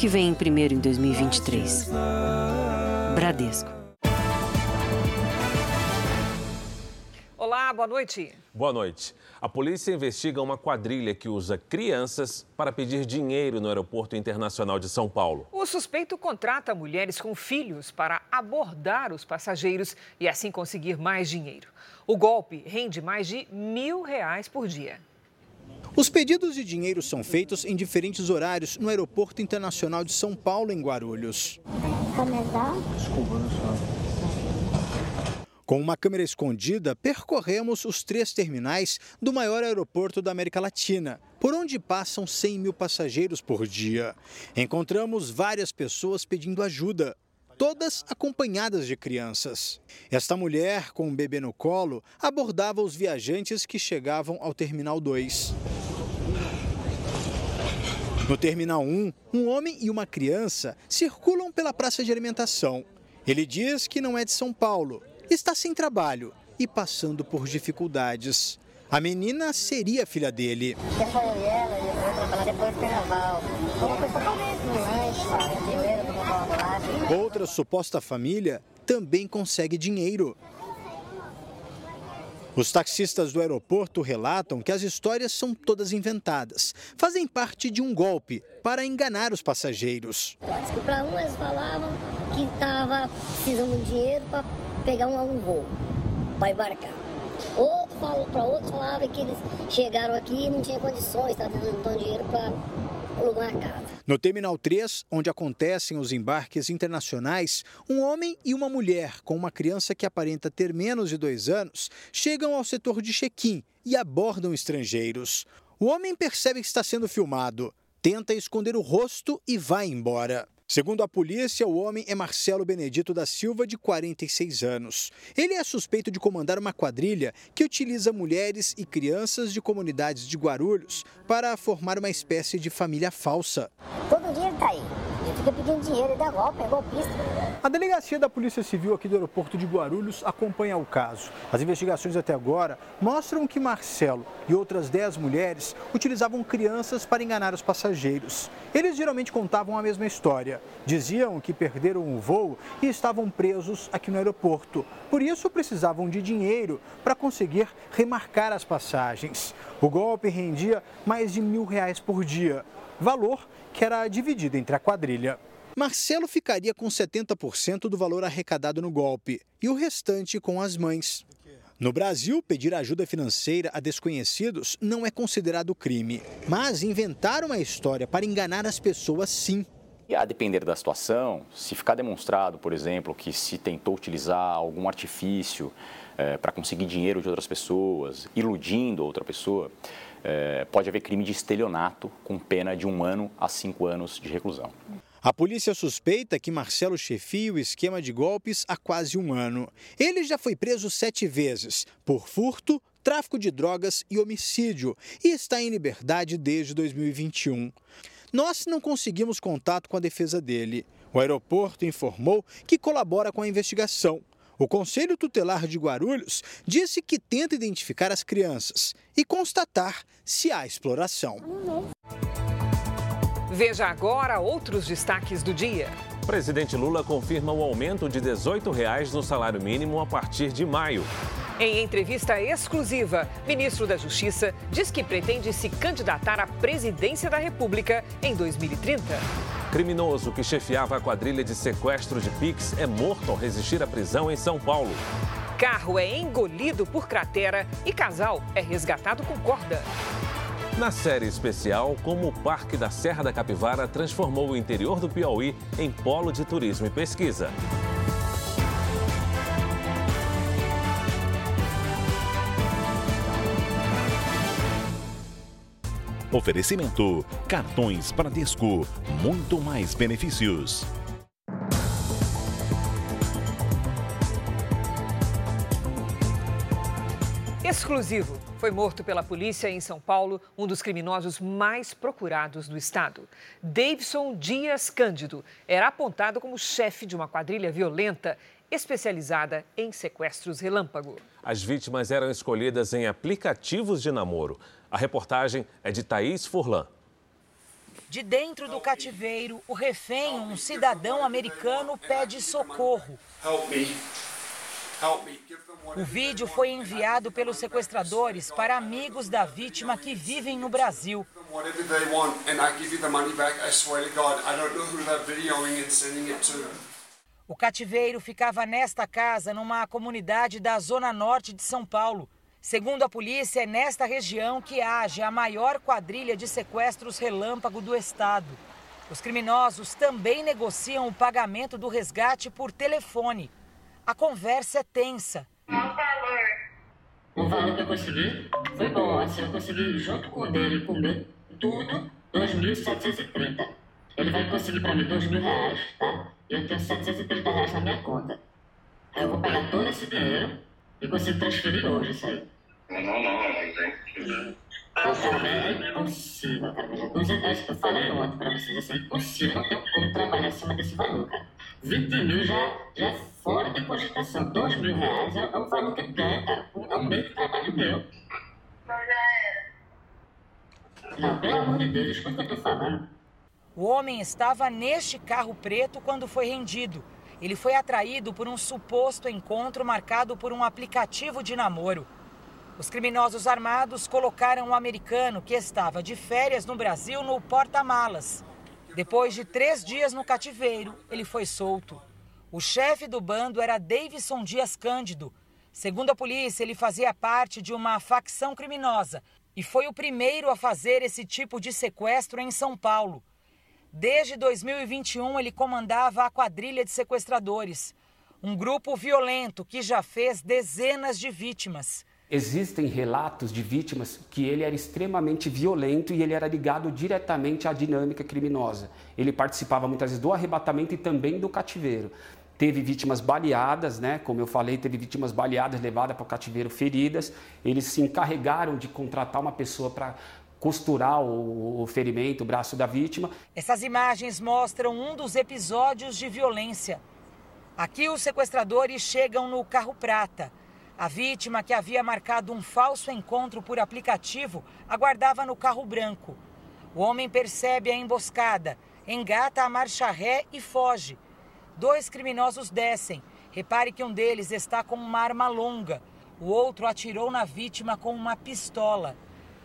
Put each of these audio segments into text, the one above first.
que vem primeiro em 2023. Bradesco. Olá, boa noite. Boa noite. A polícia investiga uma quadrilha que usa crianças para pedir dinheiro no Aeroporto Internacional de São Paulo. O suspeito contrata mulheres com filhos para abordar os passageiros e assim conseguir mais dinheiro. O golpe rende mais de mil reais por dia. Os pedidos de dinheiro são feitos em diferentes horários no Aeroporto Internacional de São Paulo, em Guarulhos. Com uma câmera escondida, percorremos os três terminais do maior aeroporto da América Latina, por onde passam 100 mil passageiros por dia. Encontramos várias pessoas pedindo ajuda, todas acompanhadas de crianças. Esta mulher, com um bebê no colo, abordava os viajantes que chegavam ao Terminal 2. No Terminal 1, um homem e uma criança circulam pela praça de alimentação. Ele diz que não é de São Paulo, está sem trabalho e passando por dificuldades. A menina seria filha dele. Outra suposta família também consegue dinheiro. Os taxistas do aeroporto relatam que as histórias são todas inventadas, fazem parte de um golpe para enganar os passageiros. Para um eles falavam que estava precisando de dinheiro para pegar um, voo, para embarcar. Outro falou para outro falava que eles chegaram aqui e não tinham condições, estavam dando dinheiro para casa. No Terminal 3, onde acontecem os embarques internacionais, um homem e uma mulher com uma criança que aparenta ter menos de dois anos chegam ao setor de check-in e abordam estrangeiros. O homem percebe que está sendo filmado, tenta esconder o rosto e vai embora. Segundo a polícia, o homem é Marcelo Benedito da Silva, de 46 anos. Ele é suspeito de comandar uma quadrilha que utiliza mulheres e crianças de comunidades de Guarulhos para formar uma espécie de família falsa. Todo dia ele está aí fica pedindo dinheiro, dá golpe, é golpista. A delegacia da Polícia Civil aqui do aeroporto de Guarulhos acompanha o caso. As investigações até agora mostram que Marcelo e outras 10 mulheres utilizavam crianças para enganar os passageiros. Eles geralmente contavam a mesma história. Diziam que perderam o voo e estavam presos aqui no aeroporto. Por isso precisavam de dinheiro para conseguir remarcar as passagens. O golpe rendia mais de mil reais por dia valor que era dividido entre a quadrilha. Marcelo ficaria com 70% do valor arrecadado no golpe e o restante com as mães. No Brasil, pedir ajuda financeira a desconhecidos não é considerado crime, mas inventar uma história para enganar as pessoas, sim. E a depender da situação, se ficar demonstrado, por exemplo, que se tentou utilizar algum artifício é, para conseguir dinheiro de outras pessoas, iludindo outra pessoa, é, pode haver crime de estelionato com pena de um ano a cinco anos de reclusão. A polícia suspeita que Marcelo chefia o esquema de golpes há quase um ano. Ele já foi preso sete vezes por furto, tráfico de drogas e homicídio e está em liberdade desde 2021. Nós não conseguimos contato com a defesa dele. O aeroporto informou que colabora com a investigação o Conselho Tutelar de Guarulhos disse que tenta identificar as crianças e constatar se há exploração. Veja agora outros destaques do dia. Presidente Lula confirma o aumento de 18 reais no salário mínimo a partir de maio. Em entrevista exclusiva, ministro da Justiça diz que pretende se candidatar à presidência da República em 2030. Criminoso que chefiava a quadrilha de sequestro de Pix é morto ao resistir à prisão em São Paulo. Carro é engolido por cratera e casal é resgatado com corda. Na série especial, como o Parque da Serra da Capivara transformou o interior do Piauí em polo de turismo e pesquisa. Oferecimento: cartões Bradesco, muito mais benefícios. Exclusivo. Foi morto pela polícia em São Paulo um dos criminosos mais procurados do estado. Davidson Dias Cândido era apontado como chefe de uma quadrilha violenta especializada em sequestros relâmpago. As vítimas eram escolhidas em aplicativos de namoro. A reportagem é de Thaís Furlan. De dentro do cativeiro, o refém, um cidadão americano, pede socorro. O vídeo foi enviado pelos sequestradores para amigos da vítima que vivem no Brasil. O cativeiro ficava nesta casa, numa comunidade da zona norte de São Paulo. Segundo a polícia, é nesta região que age a maior quadrilha de sequestros relâmpago do estado. Os criminosos também negociam o pagamento do resgate por telefone. A conversa é tensa. Qual o valor? O valor que eu consegui foi bom. Assim, eu consegui, junto com o dele, comer tudo, 2.730. Ele vai conseguir para mim 2 mil reais, tá? eu tenho 730 reais na minha conta. Aí eu vou pegar todo esse dinheiro e consigo transferir hoje isso aí. Não, não, não, não tem que. Cara, é impossível, cara. Os reais que eu falei ontem pra vocês, assim, é impossível, não tem como trabalhar acima desse valor, cara. 20 mil já, já é fora de cogitação. 2 mil reais é, é o valor que eu ganho, cara. É um mês de trabalho meu. Não, pelo amor de Deus, escuta o que eu tô falando. O homem estava neste carro preto quando foi rendido. Ele foi atraído por um suposto encontro marcado por um aplicativo de namoro. Os criminosos armados colocaram o americano, que estava de férias no Brasil, no porta-malas. Depois de três dias no cativeiro, ele foi solto. O chefe do bando era Davidson Dias Cândido. Segundo a polícia, ele fazia parte de uma facção criminosa e foi o primeiro a fazer esse tipo de sequestro em São Paulo. Desde 2021, ele comandava a quadrilha de sequestradores, um grupo violento que já fez dezenas de vítimas. Existem relatos de vítimas que ele era extremamente violento e ele era ligado diretamente à dinâmica criminosa. Ele participava muitas vezes do arrebatamento e também do cativeiro. Teve vítimas baleadas, né? como eu falei, teve vítimas baleadas levadas para o cativeiro feridas. Eles se encarregaram de contratar uma pessoa para costurar o, o ferimento, o braço da vítima. Essas imagens mostram um dos episódios de violência. Aqui os sequestradores chegam no carro prata. A vítima, que havia marcado um falso encontro por aplicativo, aguardava no carro branco. O homem percebe a emboscada, engata a marcha ré e foge. Dois criminosos descem. Repare que um deles está com uma arma longa. O outro atirou na vítima com uma pistola.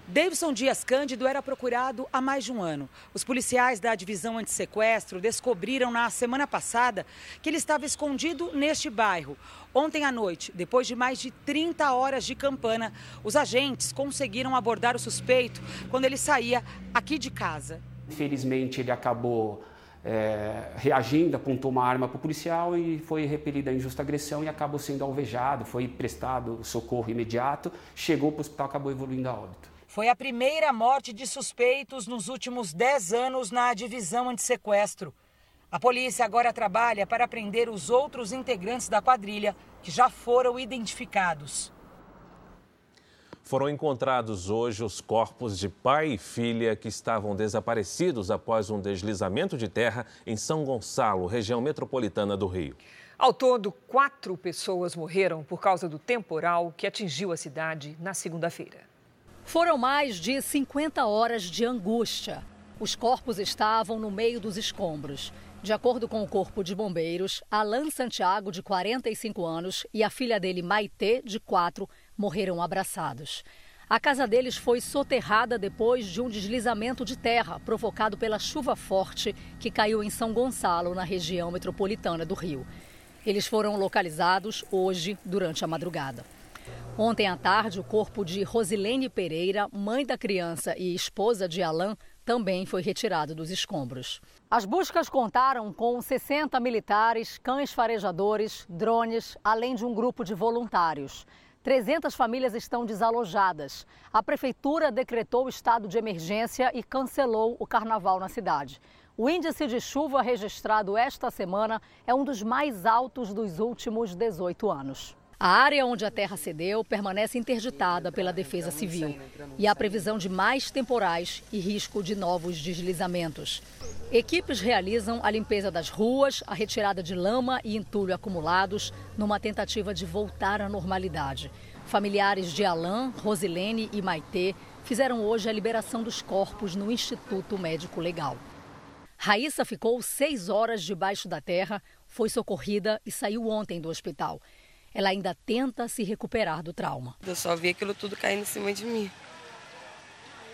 Davidson Dias Cândido era procurado há mais de um ano. Os policiais da divisão antissequestro descobriram na semana passada que ele estava escondido neste bairro. Ontem à noite, depois de mais de 30 horas de campana, os agentes conseguiram abordar o suspeito quando ele saía aqui de casa. Infelizmente, ele acabou é, reagindo, apontou uma arma para o policial e foi repelida a injusta agressão e acabou sendo alvejado. Foi prestado socorro imediato, chegou para o hospital, acabou evoluindo a óbito. Foi a primeira morte de suspeitos nos últimos 10 anos na divisão antissequestro. A polícia agora trabalha para prender os outros integrantes da quadrilha que já foram identificados. Foram encontrados hoje os corpos de pai e filha que estavam desaparecidos após um deslizamento de terra em São Gonçalo, região metropolitana do Rio. Ao todo, quatro pessoas morreram por causa do temporal que atingiu a cidade na segunda-feira. Foram mais de 50 horas de angústia. Os corpos estavam no meio dos escombros. De acordo com o Corpo de Bombeiros, Alan Santiago, de 45 anos, e a filha dele, Maitê, de 4, morreram abraçados. A casa deles foi soterrada depois de um deslizamento de terra provocado pela chuva forte que caiu em São Gonçalo, na região metropolitana do Rio. Eles foram localizados hoje, durante a madrugada. Ontem à tarde, o corpo de Rosilene Pereira, mãe da criança e esposa de Alain, também foi retirado dos escombros. As buscas contaram com 60 militares, cães farejadores, drones, além de um grupo de voluntários. 300 famílias estão desalojadas. A prefeitura decretou o estado de emergência e cancelou o carnaval na cidade. O índice de chuva registrado esta semana é um dos mais altos dos últimos 18 anos. A área onde a terra cedeu permanece interditada pela Defesa Civil e há previsão de mais temporais e risco de novos deslizamentos. Equipes realizam a limpeza das ruas, a retirada de lama e entulho acumulados, numa tentativa de voltar à normalidade. Familiares de Alain, Rosilene e Maitê fizeram hoje a liberação dos corpos no Instituto Médico Legal. Raíssa ficou seis horas debaixo da terra, foi socorrida e saiu ontem do hospital. Ela ainda tenta se recuperar do trauma. Eu só vi aquilo tudo caindo em cima de mim.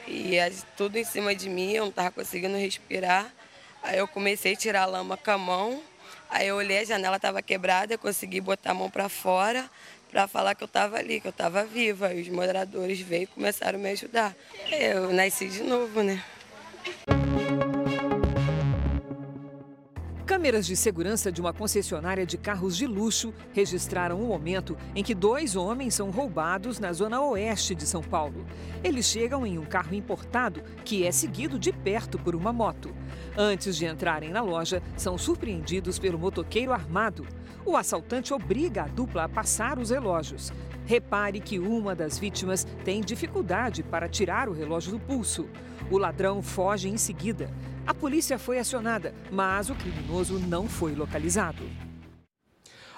E tudo em cima de mim, eu não estava conseguindo respirar. Aí eu comecei a tirar a lama com a mão. Aí eu olhei, a janela estava quebrada, eu consegui botar a mão para fora para falar que eu estava ali, que eu estava viva. E os moradores veio e começaram a me ajudar. Eu nasci de novo, né? Câmeras de segurança de uma concessionária de carros de luxo registraram o momento em que dois homens são roubados na zona oeste de São Paulo. Eles chegam em um carro importado que é seguido de perto por uma moto. Antes de entrarem na loja, são surpreendidos pelo motoqueiro armado. O assaltante obriga a dupla a passar os relógios. Repare que uma das vítimas tem dificuldade para tirar o relógio do pulso. O ladrão foge em seguida. A polícia foi acionada, mas o criminoso não foi localizado.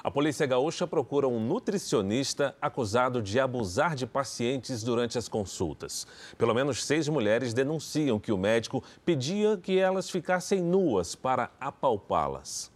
A polícia gaúcha procura um nutricionista acusado de abusar de pacientes durante as consultas. Pelo menos seis mulheres denunciam que o médico pedia que elas ficassem nuas para apalpá-las.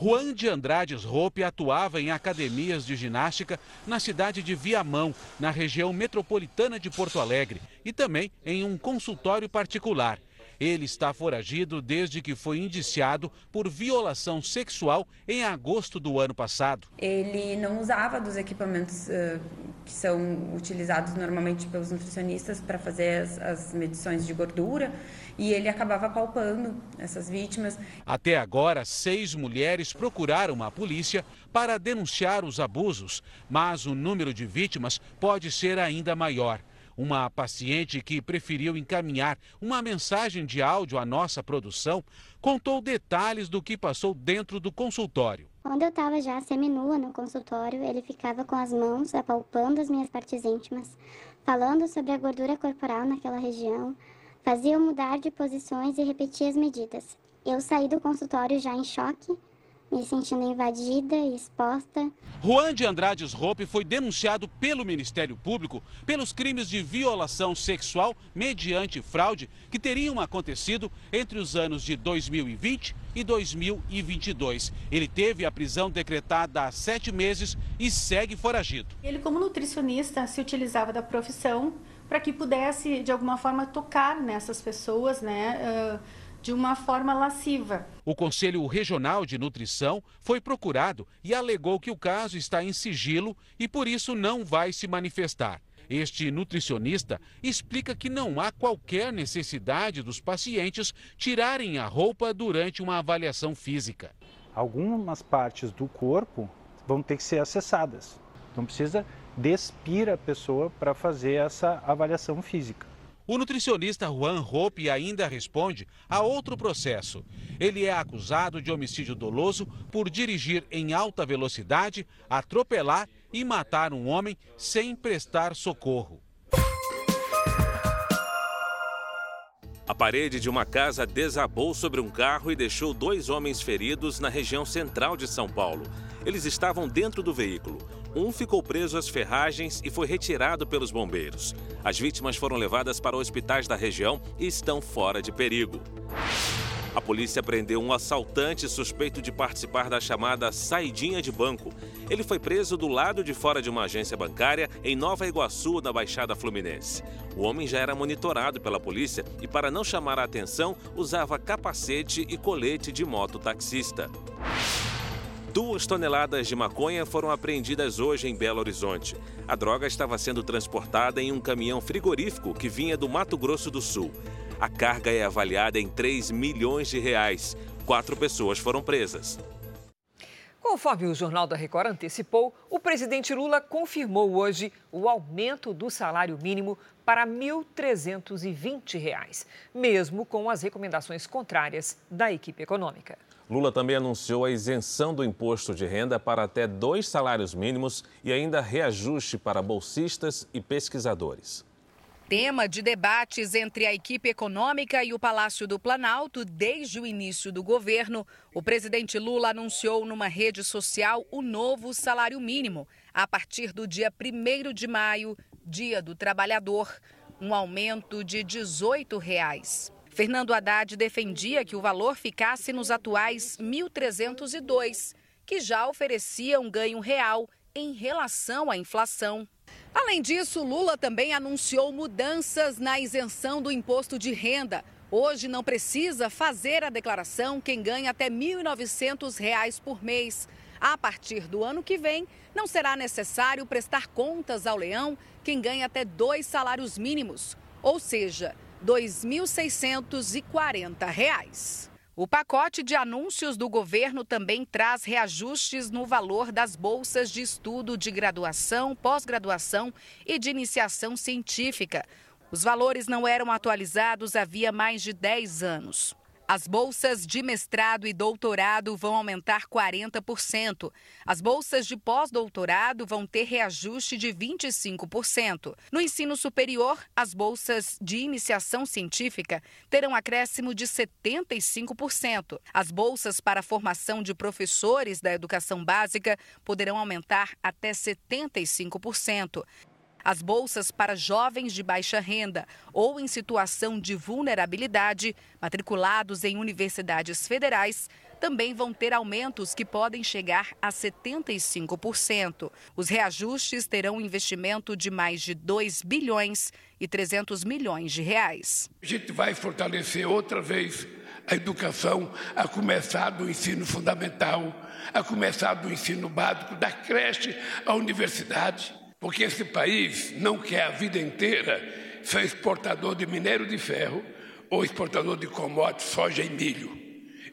Juan de Andrades Roupe atuava em academias de ginástica na cidade de Viamão, na região metropolitana de Porto Alegre, e também em um consultório particular. Ele está foragido desde que foi indiciado por violação sexual em agosto do ano passado. Ele não usava dos equipamentos uh, que são utilizados normalmente pelos nutricionistas para fazer as, as medições de gordura e ele acabava palpando essas vítimas. Até agora, seis mulheres procuraram a polícia para denunciar os abusos, mas o número de vítimas pode ser ainda maior. Uma paciente que preferiu encaminhar uma mensagem de áudio à nossa produção contou detalhes do que passou dentro do consultório. Quando eu estava já seminua no consultório, ele ficava com as mãos apalpando as minhas partes íntimas, falando sobre a gordura corporal naquela região, fazia eu mudar de posições e repetir as medidas. Eu saí do consultório já em choque, me sentindo invadida e exposta. Juan de Andrades Roupe foi denunciado pelo Ministério Público pelos crimes de violação sexual mediante fraude que teriam acontecido entre os anos de 2020 e 2022. Ele teve a prisão decretada há sete meses e segue foragido. Ele, como nutricionista, se utilizava da profissão para que pudesse, de alguma forma, tocar nessas pessoas, né? Uh de uma forma lasciva. O Conselho Regional de Nutrição foi procurado e alegou que o caso está em sigilo e por isso não vai se manifestar. Este nutricionista explica que não há qualquer necessidade dos pacientes tirarem a roupa durante uma avaliação física. Algumas partes do corpo vão ter que ser acessadas. Não precisa despir a pessoa para fazer essa avaliação física. O nutricionista Juan Hope ainda responde a outro processo. Ele é acusado de homicídio doloso por dirigir em alta velocidade, atropelar e matar um homem sem prestar socorro. A parede de uma casa desabou sobre um carro e deixou dois homens feridos na região central de São Paulo. Eles estavam dentro do veículo. Um ficou preso às ferragens e foi retirado pelos bombeiros. As vítimas foram levadas para hospitais da região e estão fora de perigo. A polícia prendeu um assaltante suspeito de participar da chamada saidinha de banco. Ele foi preso do lado de fora de uma agência bancária em Nova Iguaçu, na Baixada Fluminense. O homem já era monitorado pela polícia e, para não chamar a atenção, usava capacete e colete de mototaxista. Duas toneladas de maconha foram apreendidas hoje em Belo Horizonte. A droga estava sendo transportada em um caminhão frigorífico que vinha do Mato Grosso do Sul. A carga é avaliada em 3 milhões de reais. Quatro pessoas foram presas. Conforme o Jornal da Record antecipou, o presidente Lula confirmou hoje o aumento do salário mínimo para R$ 1.320, mesmo com as recomendações contrárias da equipe econômica. Lula também anunciou a isenção do imposto de renda para até dois salários mínimos e ainda reajuste para bolsistas e pesquisadores. Tema de debates entre a equipe econômica e o Palácio do Planalto desde o início do governo, o presidente Lula anunciou numa rede social o novo salário mínimo a partir do dia 1 de maio, Dia do Trabalhador. um aumento de 18 reais. Fernando Haddad defendia que o valor ficasse nos atuais 1.302, que já oferecia um ganho real em relação à inflação. Além disso, Lula também anunciou mudanças na isenção do imposto de renda. Hoje não precisa fazer a declaração quem ganha até R$ 1.900 por mês. A partir do ano que vem, não será necessário prestar contas ao leão quem ganha até dois salários mínimos, ou seja, R$ 2.640. O pacote de anúncios do governo também traz reajustes no valor das bolsas de estudo de graduação, pós-graduação e de iniciação científica. Os valores não eram atualizados havia mais de 10 anos. As bolsas de mestrado e doutorado vão aumentar 40%. As bolsas de pós-doutorado vão ter reajuste de 25%. No ensino superior, as bolsas de iniciação científica terão acréscimo de 75%. As bolsas para a formação de professores da educação básica poderão aumentar até 75%. As bolsas para jovens de baixa renda ou em situação de vulnerabilidade, matriculados em universidades federais, também vão ter aumentos que podem chegar a 75%. Os reajustes terão investimento de mais de 2 bilhões e 300 milhões de reais. A gente vai fortalecer outra vez a educação, a começar do ensino fundamental, a começar do ensino básico, da creche à universidade. Porque esse país não quer a vida inteira ser exportador de minério de ferro ou exportador de commodities, soja e milho.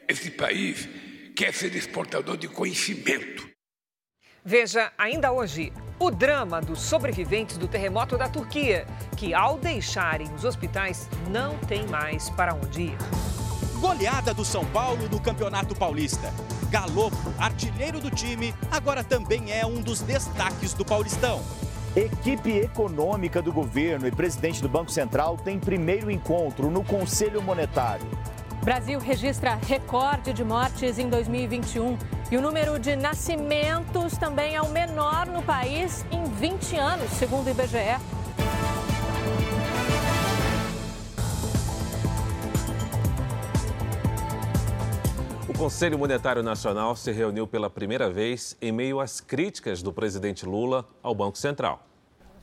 Esse país quer ser exportador de conhecimento. Veja ainda hoje o drama dos sobreviventes do terremoto da Turquia, que ao deixarem os hospitais não tem mais para onde ir. Goleada do São Paulo no Campeonato Paulista. Galopo, artilheiro do time, agora também é um dos destaques do Paulistão. Equipe econômica do governo e presidente do Banco Central tem primeiro encontro no Conselho Monetário. Brasil registra recorde de mortes em 2021 e o número de nascimentos também é o menor no país em 20 anos, segundo o IBGE. Conselho Monetário Nacional se reuniu pela primeira vez em meio às críticas do presidente Lula ao Banco Central.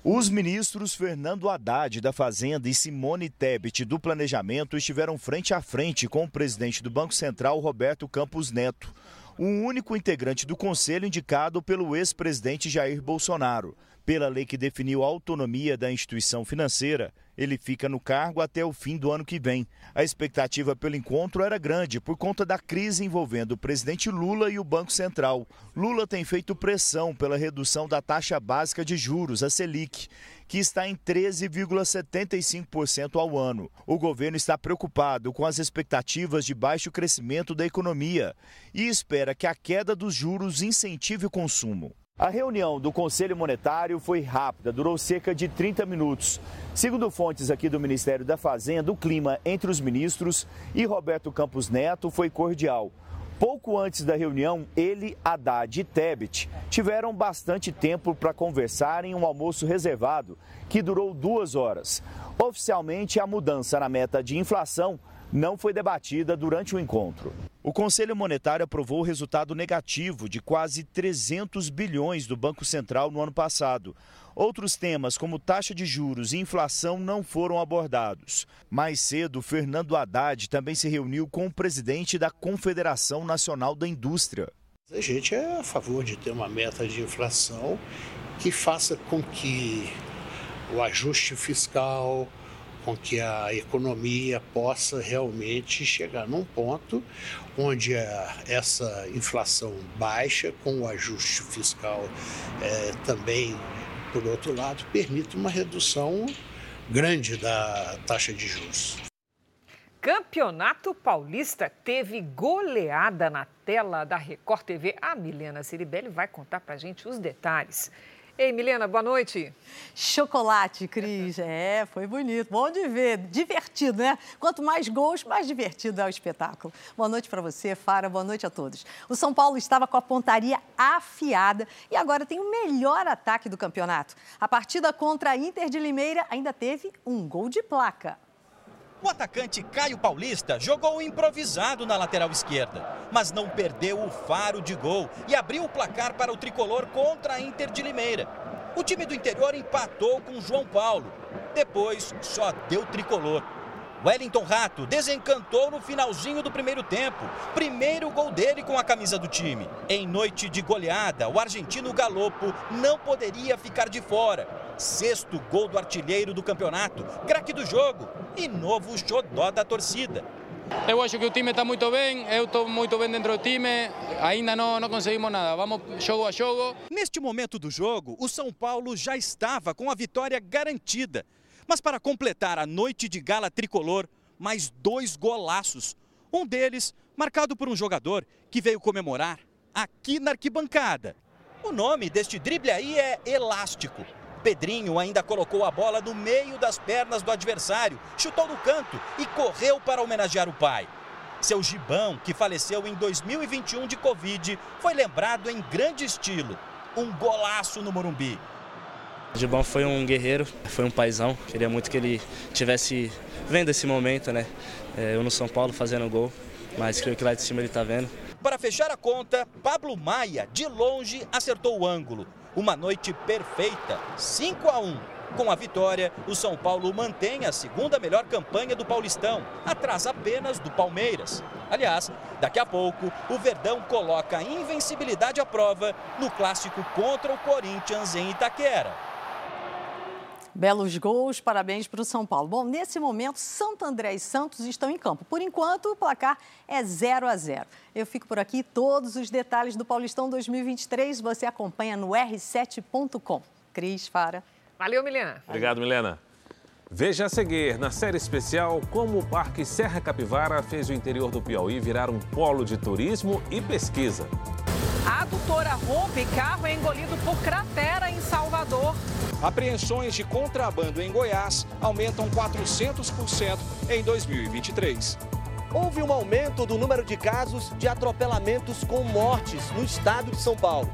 Os ministros Fernando Haddad da Fazenda e Simone Tebet do Planejamento estiveram frente a frente com o presidente do Banco Central, Roberto Campos Neto, o único integrante do conselho indicado pelo ex-presidente Jair Bolsonaro. Pela lei que definiu a autonomia da instituição financeira, ele fica no cargo até o fim do ano que vem. A expectativa pelo encontro era grande por conta da crise envolvendo o presidente Lula e o Banco Central. Lula tem feito pressão pela redução da taxa básica de juros, a Selic, que está em 13,75% ao ano. O governo está preocupado com as expectativas de baixo crescimento da economia e espera que a queda dos juros incentive o consumo. A reunião do Conselho Monetário foi rápida, durou cerca de 30 minutos. Segundo fontes aqui do Ministério da Fazenda, o clima entre os ministros e Roberto Campos Neto foi cordial. Pouco antes da reunião, ele, Haddad e Tebet tiveram bastante tempo para conversar em um almoço reservado, que durou duas horas. Oficialmente, a mudança na meta de inflação não foi debatida durante o encontro. O Conselho Monetário aprovou o resultado negativo de quase 300 bilhões do Banco Central no ano passado. Outros temas, como taxa de juros e inflação, não foram abordados. Mais cedo, Fernando Haddad também se reuniu com o presidente da Confederação Nacional da Indústria. A gente é a favor de ter uma meta de inflação que faça com que o ajuste fiscal, com que a economia possa realmente chegar num ponto onde essa inflação baixa, com o ajuste fiscal é, também, por outro lado, permite uma redução grande da taxa de juros. Campeonato Paulista teve goleada na tela da Record TV. A Milena Ciribelli vai contar para gente os detalhes. Ei, Milena, boa noite. Chocolate, Cris. É, foi bonito. Bom de ver. Divertido, né? Quanto mais gols, mais divertido é o espetáculo. Boa noite para você, Fara. Boa noite a todos. O São Paulo estava com a pontaria afiada e agora tem o melhor ataque do campeonato. A partida contra a Inter de Limeira ainda teve um gol de placa. O atacante Caio Paulista jogou improvisado na lateral esquerda, mas não perdeu o faro de gol e abriu o placar para o tricolor contra a Inter de Limeira. O time do interior empatou com João Paulo. Depois só deu tricolor. Wellington Rato desencantou no finalzinho do primeiro tempo. Primeiro gol dele com a camisa do time. Em noite de goleada, o argentino Galopo não poderia ficar de fora. Sexto gol do artilheiro do campeonato, craque do jogo e novo xodó da torcida. Eu acho que o time está muito bem, eu estou muito bem dentro do time, ainda não, não conseguimos nada, vamos jogo a jogo. Neste momento do jogo, o São Paulo já estava com a vitória garantida. Mas para completar a noite de gala tricolor, mais dois golaços. Um deles marcado por um jogador que veio comemorar aqui na arquibancada. O nome deste drible aí é Elástico. Pedrinho ainda colocou a bola no meio das pernas do adversário, chutou no canto e correu para homenagear o pai. Seu gibão, que faleceu em 2021 de Covid, foi lembrado em grande estilo. Um golaço no Morumbi. O Gibão foi um guerreiro, foi um paizão. Queria muito que ele tivesse vendo esse momento, né? É, eu no São Paulo fazendo gol, mas creio que lá de cima ele está vendo. Para fechar a conta, Pablo Maia, de longe, acertou o ângulo. Uma noite perfeita, 5 a 1. Com a vitória, o São Paulo mantém a segunda melhor campanha do Paulistão, atrás apenas do Palmeiras. Aliás, daqui a pouco, o Verdão coloca a invencibilidade à prova no clássico contra o Corinthians em Itaquera. Belos gols, parabéns para o São Paulo. Bom, nesse momento, Santo André e Santos estão em campo. Por enquanto, o placar é 0 a 0. Eu fico por aqui. Todos os detalhes do Paulistão 2023 você acompanha no r7.com. Cris, Fara. Valeu, Milena. Obrigado, Milena. Veja a seguir, na série especial, como o Parque Serra Capivara fez o interior do Piauí virar um polo de turismo e pesquisa. A adutora rompe carro é engolido por cratera em Salvador. Apreensões de contrabando em Goiás aumentam 400% em 2023. Houve um aumento do número de casos de atropelamentos com mortes no estado de São Paulo.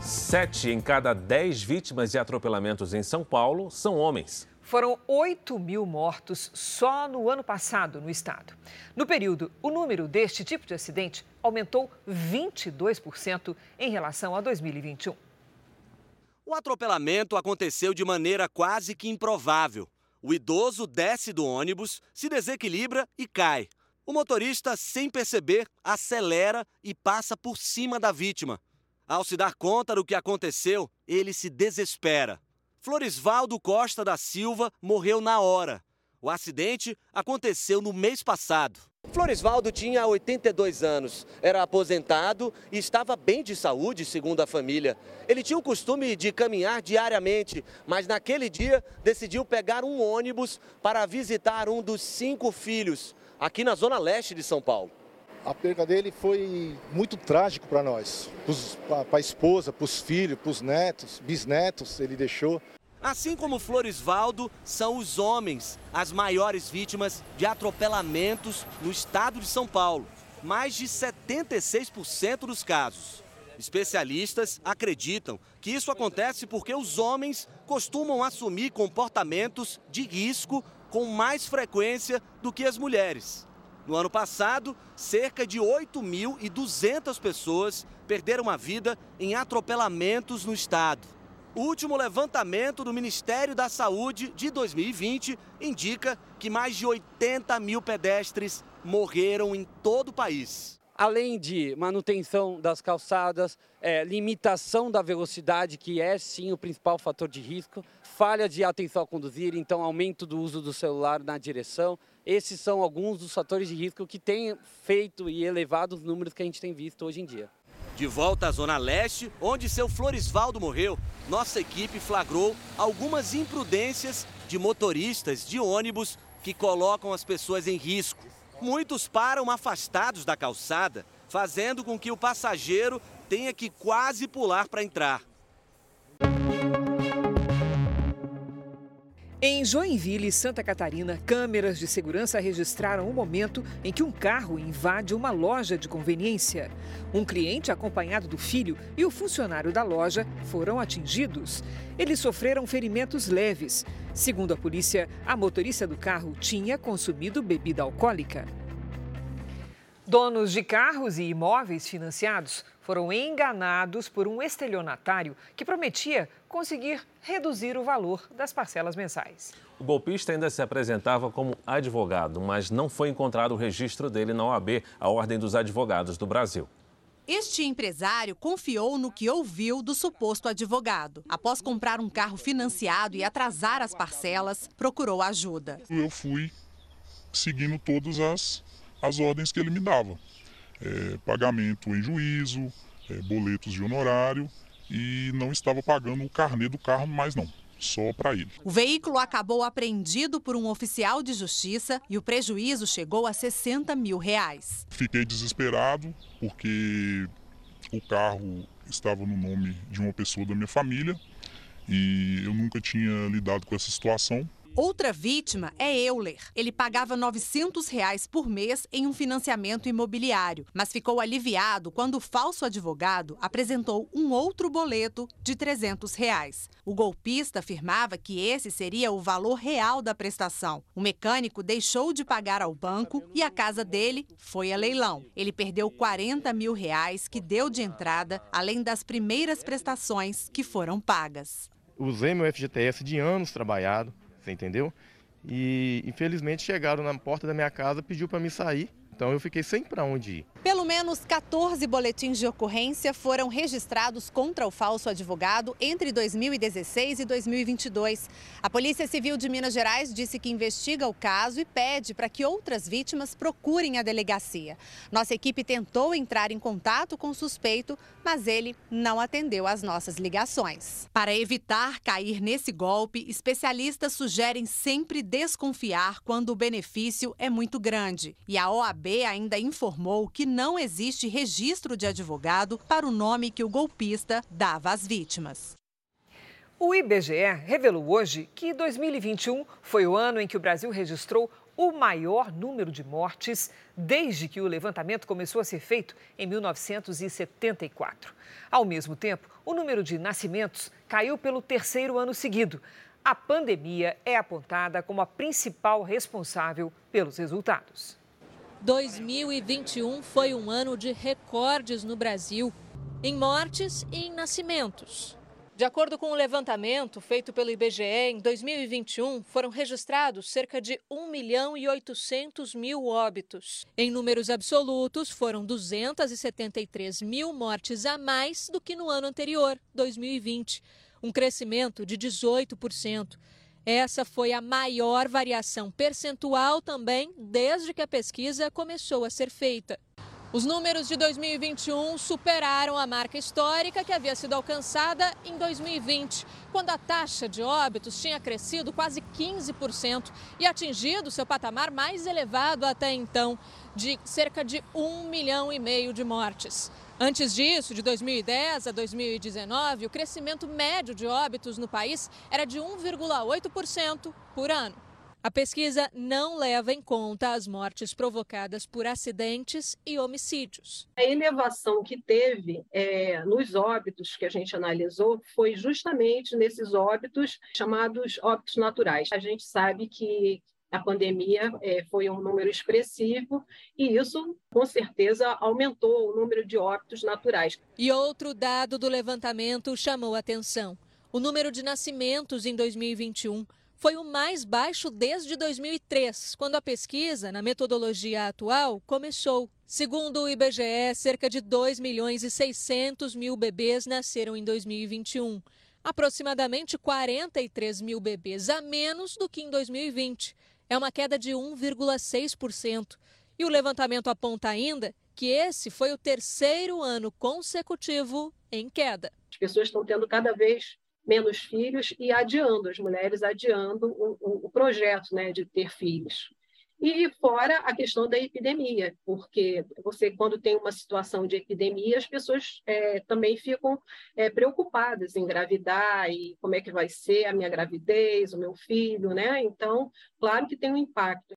Sete em cada dez vítimas de atropelamentos em São Paulo são homens. Foram 8 mil mortos só no ano passado no estado. No período, o número deste tipo de acidente aumentou 22% em relação a 2021. O atropelamento aconteceu de maneira quase que improvável. O idoso desce do ônibus, se desequilibra e cai. O motorista, sem perceber, acelera e passa por cima da vítima. Ao se dar conta do que aconteceu, ele se desespera. Floresvaldo Costa da Silva morreu na hora. O acidente aconteceu no mês passado. Floresvaldo tinha 82 anos, era aposentado e estava bem de saúde, segundo a família. Ele tinha o costume de caminhar diariamente, mas naquele dia decidiu pegar um ônibus para visitar um dos cinco filhos, aqui na zona leste de São Paulo. A perda dele foi muito trágico para nós, para a esposa, para os filhos, para os netos, bisnetos, ele deixou. Assim como Floresvaldo, são os homens as maiores vítimas de atropelamentos no estado de São Paulo. Mais de 76% dos casos. Especialistas acreditam que isso acontece porque os homens costumam assumir comportamentos de risco com mais frequência do que as mulheres. No ano passado, cerca de 8.200 pessoas perderam a vida em atropelamentos no estado. O último levantamento do Ministério da Saúde de 2020 indica que mais de 80 mil pedestres morreram em todo o país. Além de manutenção das calçadas, é, limitação da velocidade, que é sim o principal fator de risco, falha de atenção ao conduzir, então aumento do uso do celular na direção. Esses são alguns dos fatores de risco que têm feito e elevado os números que a gente tem visto hoje em dia. De volta à Zona Leste, onde seu Floresvaldo morreu, nossa equipe flagrou algumas imprudências de motoristas de ônibus que colocam as pessoas em risco. Muitos param afastados da calçada, fazendo com que o passageiro tenha que quase pular para entrar. Em Joinville, Santa Catarina, câmeras de segurança registraram o momento em que um carro invade uma loja de conveniência. Um cliente, acompanhado do filho, e o funcionário da loja foram atingidos. Eles sofreram ferimentos leves. Segundo a polícia, a motorista do carro tinha consumido bebida alcoólica. Donos de carros e imóveis financiados foram enganados por um estelionatário que prometia conseguir reduzir o valor das parcelas mensais. O golpista ainda se apresentava como advogado, mas não foi encontrado o registro dele na OAB, a Ordem dos Advogados do Brasil. Este empresário confiou no que ouviu do suposto advogado. Após comprar um carro financiado e atrasar as parcelas, procurou ajuda. Eu fui seguindo todas as, as ordens que ele me dava é, pagamento em juízo, é, boletos de honorário e não estava pagando o carnê do carro mais não. Só para ele. O veículo acabou apreendido por um oficial de justiça e o prejuízo chegou a 60 mil reais. Fiquei desesperado porque o carro estava no nome de uma pessoa da minha família e eu nunca tinha lidado com essa situação. Outra vítima é Euler. Ele pagava 900 reais por mês em um financiamento imobiliário, mas ficou aliviado quando o falso advogado apresentou um outro boleto de 300 reais. O golpista afirmava que esse seria o valor real da prestação. O mecânico deixou de pagar ao banco e a casa dele foi a leilão. Ele perdeu 40 mil reais que deu de entrada, além das primeiras prestações que foram pagas. Usei meu FGTS de anos trabalhado você entendeu? E infelizmente chegaram na porta da minha casa, pediu para me sair. Então eu fiquei sem para onde ir. Pelo menos 14 boletins de ocorrência foram registrados contra o falso advogado entre 2016 e 2022. A Polícia Civil de Minas Gerais disse que investiga o caso e pede para que outras vítimas procurem a delegacia. Nossa equipe tentou entrar em contato com o suspeito, mas ele não atendeu às nossas ligações. Para evitar cair nesse golpe, especialistas sugerem sempre desconfiar quando o benefício é muito grande. E a OAB ainda informou que não existe registro de advogado para o nome que o golpista dava às vítimas. O IBGE revelou hoje que 2021 foi o ano em que o Brasil registrou o maior número de mortes desde que o levantamento começou a ser feito em 1974. Ao mesmo tempo, o número de nascimentos caiu pelo terceiro ano seguido. A pandemia é apontada como a principal responsável pelos resultados. 2021 foi um ano de recordes no Brasil, em mortes e em nascimentos. De acordo com o um levantamento feito pelo IBGE, em 2021 foram registrados cerca de 1 milhão e 800 mil óbitos. Em números absolutos, foram 273 mil mortes a mais do que no ano anterior, 2020, um crescimento de 18%. Essa foi a maior variação percentual também desde que a pesquisa começou a ser feita. Os números de 2021 superaram a marca histórica que havia sido alcançada em 2020, quando a taxa de óbitos tinha crescido quase 15% e atingido seu patamar mais elevado até então, de cerca de 1 milhão e meio de mortes. Antes disso, de 2010 a 2019, o crescimento médio de óbitos no país era de 1,8% por ano. A pesquisa não leva em conta as mortes provocadas por acidentes e homicídios. A elevação que teve é, nos óbitos que a gente analisou foi justamente nesses óbitos chamados óbitos naturais. A gente sabe que a pandemia é, foi um número expressivo e isso, com certeza, aumentou o número de óbitos naturais. E outro dado do levantamento chamou atenção: o número de nascimentos em 2021 foi o mais baixo desde 2003, quando a pesquisa, na metodologia atual, começou. Segundo o IBGE, cerca de 2 milhões e 600 mil bebês nasceram em 2021. Aproximadamente 43 mil bebês a menos do que em 2020 é uma queda de 1,6%. E o levantamento aponta ainda que esse foi o terceiro ano consecutivo em queda. As pessoas estão tendo cada vez menos filhos e adiando, as mulheres adiando o, o, o projeto né, de ter filhos. E fora a questão da epidemia, porque você, quando tem uma situação de epidemia, as pessoas é, também ficam é, preocupadas em engravidar e como é que vai ser a minha gravidez, o meu filho, né? Então, claro que tem um impacto.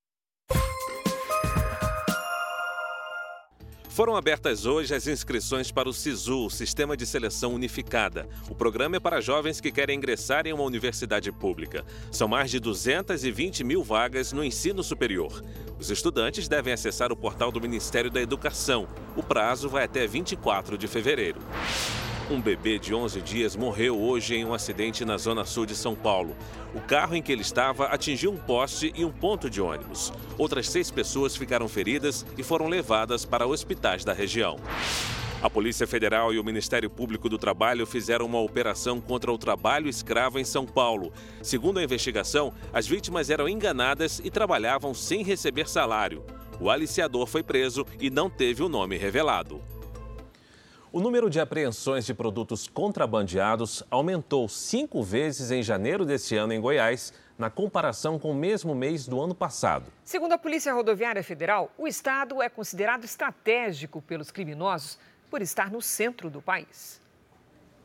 Foram abertas hoje as inscrições para o SISU, Sistema de Seleção Unificada. O programa é para jovens que querem ingressar em uma universidade pública. São mais de 220 mil vagas no ensino superior. Os estudantes devem acessar o portal do Ministério da Educação. O prazo vai até 24 de fevereiro. Um bebê de 11 dias morreu hoje em um acidente na zona sul de São Paulo. O carro em que ele estava atingiu um poste e um ponto de ônibus. Outras seis pessoas ficaram feridas e foram levadas para hospitais da região. A Polícia Federal e o Ministério Público do Trabalho fizeram uma operação contra o trabalho escravo em São Paulo. Segundo a investigação, as vítimas eram enganadas e trabalhavam sem receber salário. O aliciador foi preso e não teve o nome revelado. O número de apreensões de produtos contrabandeados aumentou cinco vezes em janeiro deste ano em Goiás, na comparação com o mesmo mês do ano passado. Segundo a Polícia Rodoviária Federal, o estado é considerado estratégico pelos criminosos por estar no centro do país.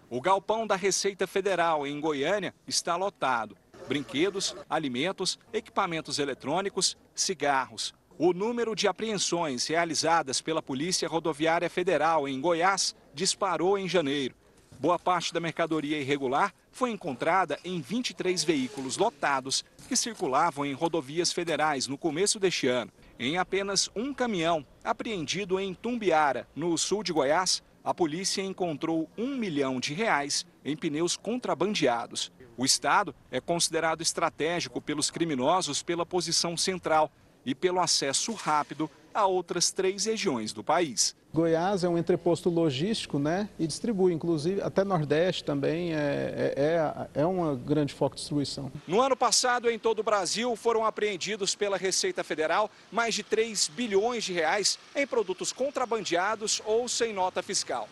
O galpão da Receita Federal em Goiânia está lotado. Brinquedos, alimentos, equipamentos eletrônicos, cigarros, o número de apreensões realizadas pela Polícia Rodoviária Federal em Goiás disparou em janeiro. Boa parte da mercadoria irregular foi encontrada em 23 veículos lotados que circulavam em rodovias federais no começo deste ano. Em apenas um caminhão apreendido em Tumbiara, no sul de Goiás, a polícia encontrou um milhão de reais em pneus contrabandeados. O estado é considerado estratégico pelos criminosos pela posição central e pelo acesso rápido a outras três regiões do país. Goiás é um entreposto logístico né, e distribui, inclusive, até Nordeste também é, é, é, é uma grande foco de distribuição. No ano passado, em todo o Brasil, foram apreendidos pela Receita Federal mais de 3 bilhões de reais em produtos contrabandeados ou sem nota fiscal.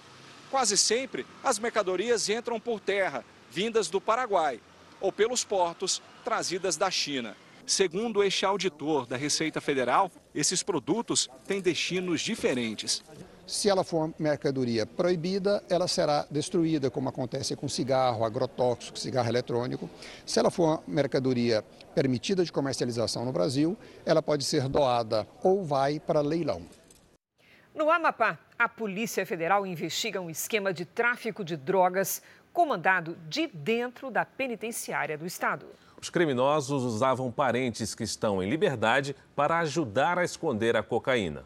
Quase sempre, as mercadorias entram por terra, vindas do Paraguai, ou pelos portos, trazidas da China. Segundo este auditor da Receita Federal, esses produtos têm destinos diferentes. Se ela for mercadoria proibida, ela será destruída, como acontece com cigarro, agrotóxico, cigarro eletrônico. Se ela for mercadoria permitida de comercialização no Brasil, ela pode ser doada ou vai para leilão. No Amapá, a Polícia Federal investiga um esquema de tráfico de drogas comandado de dentro da penitenciária do estado. Os criminosos usavam parentes que estão em liberdade para ajudar a esconder a cocaína.